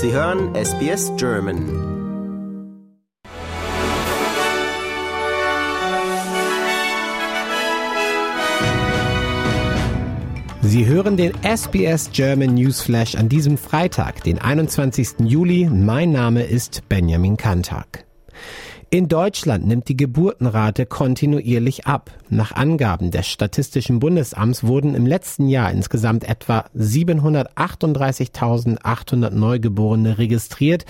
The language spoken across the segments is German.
Sie hören SBS German. Sie hören den SBS German Newsflash an diesem Freitag, den 21. Juli. Mein Name ist Benjamin Kantak. In Deutschland nimmt die Geburtenrate kontinuierlich ab. Nach Angaben des Statistischen Bundesamts wurden im letzten Jahr insgesamt etwa 738.800 Neugeborene registriert,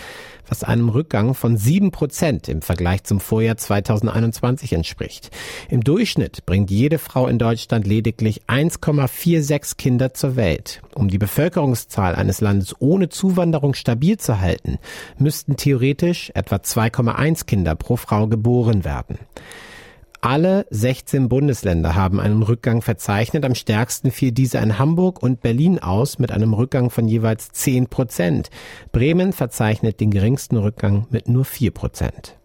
was einem Rückgang von sieben Prozent im Vergleich zum Vorjahr 2021 entspricht. Im Durchschnitt bringt jede Frau in Deutschland lediglich 1,46 Kinder zur Welt. Um die Bevölkerungszahl eines Landes ohne Zuwanderung stabil zu halten, müssten theoretisch etwa 2,1 Kinder pro Frau geboren werden. Alle 16 Bundesländer haben einen Rückgang verzeichnet. Am stärksten fiel dieser in Hamburg und Berlin aus mit einem Rückgang von jeweils 10 Prozent. Bremen verzeichnet den geringsten Rückgang mit nur 4 Prozent.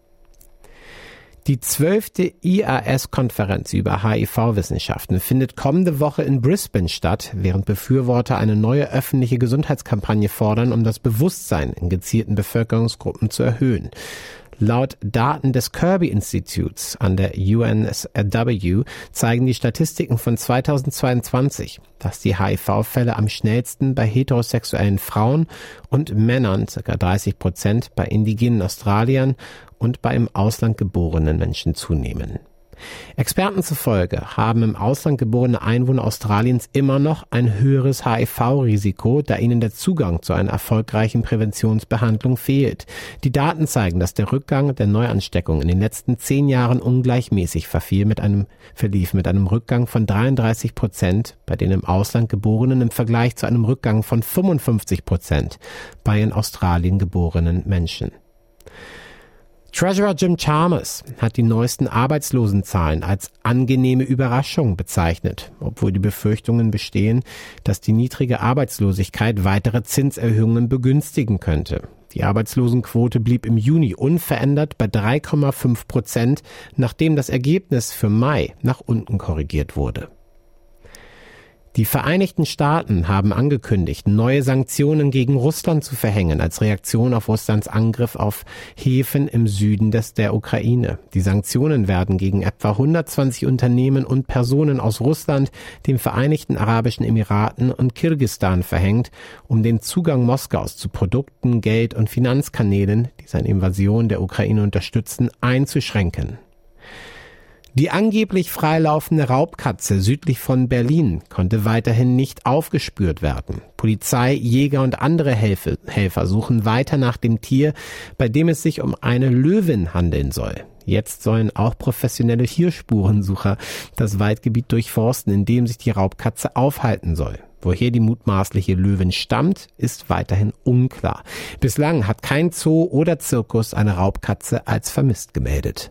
Die zwölfte IAS-Konferenz über HIV-Wissenschaften findet kommende Woche in Brisbane statt, während Befürworter eine neue öffentliche Gesundheitskampagne fordern, um das Bewusstsein in gezielten Bevölkerungsgruppen zu erhöhen. Laut Daten des Kirby Instituts an der UNSW zeigen die Statistiken von 2022, dass die HIV-Fälle am schnellsten bei heterosexuellen Frauen und Männern, ca. 30 Prozent, bei indigenen Australiern und bei im Ausland geborenen Menschen zunehmen. Experten zufolge haben im Ausland geborene Einwohner Australiens immer noch ein höheres HIV-Risiko, da ihnen der Zugang zu einer erfolgreichen Präventionsbehandlung fehlt. Die Daten zeigen, dass der Rückgang der Neuansteckung in den letzten zehn Jahren ungleichmäßig verfiel mit einem, verlief mit einem Rückgang von 33 Prozent bei den im Ausland geborenen im Vergleich zu einem Rückgang von 55 Prozent bei in Australien geborenen Menschen. Treasurer Jim Chalmers hat die neuesten Arbeitslosenzahlen als angenehme Überraschung bezeichnet, obwohl die Befürchtungen bestehen, dass die niedrige Arbeitslosigkeit weitere Zinserhöhungen begünstigen könnte. Die Arbeitslosenquote blieb im Juni unverändert bei 3,5 Prozent, nachdem das Ergebnis für Mai nach unten korrigiert wurde. Die Vereinigten Staaten haben angekündigt, neue Sanktionen gegen Russland zu verhängen als Reaktion auf Russlands Angriff auf Häfen im Süden des der Ukraine. Die Sanktionen werden gegen etwa 120 Unternehmen und Personen aus Russland, den Vereinigten Arabischen Emiraten und Kirgistan verhängt, um den Zugang Moskaus zu Produkten, Geld und Finanzkanälen, die seine Invasion der Ukraine unterstützen, einzuschränken. Die angeblich freilaufende Raubkatze südlich von Berlin konnte weiterhin nicht aufgespürt werden. Polizei, Jäger und andere Helfer, Helfer suchen weiter nach dem Tier, bei dem es sich um eine Löwin handeln soll. Jetzt sollen auch professionelle Tierspurensucher das Waldgebiet durchforsten, in dem sich die Raubkatze aufhalten soll. Woher die mutmaßliche Löwin stammt, ist weiterhin unklar. Bislang hat kein Zoo oder Zirkus eine Raubkatze als vermisst gemeldet.